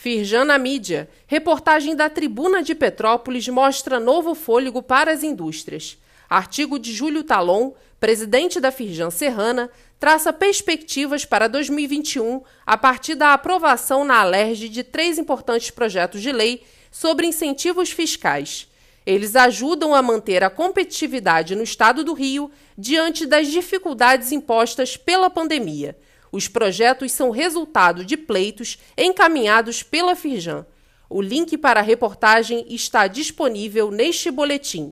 Firjan mídia. Reportagem da Tribuna de Petrópolis mostra novo fôlego para as indústrias. Artigo de Júlio Talon, presidente da Firjan Serrana, traça perspectivas para 2021 a partir da aprovação na Alerj de três importantes projetos de lei sobre incentivos fiscais. Eles ajudam a manter a competitividade no estado do Rio diante das dificuldades impostas pela pandemia. Os projetos são resultado de pleitos encaminhados pela Firjan. O link para a reportagem está disponível neste boletim.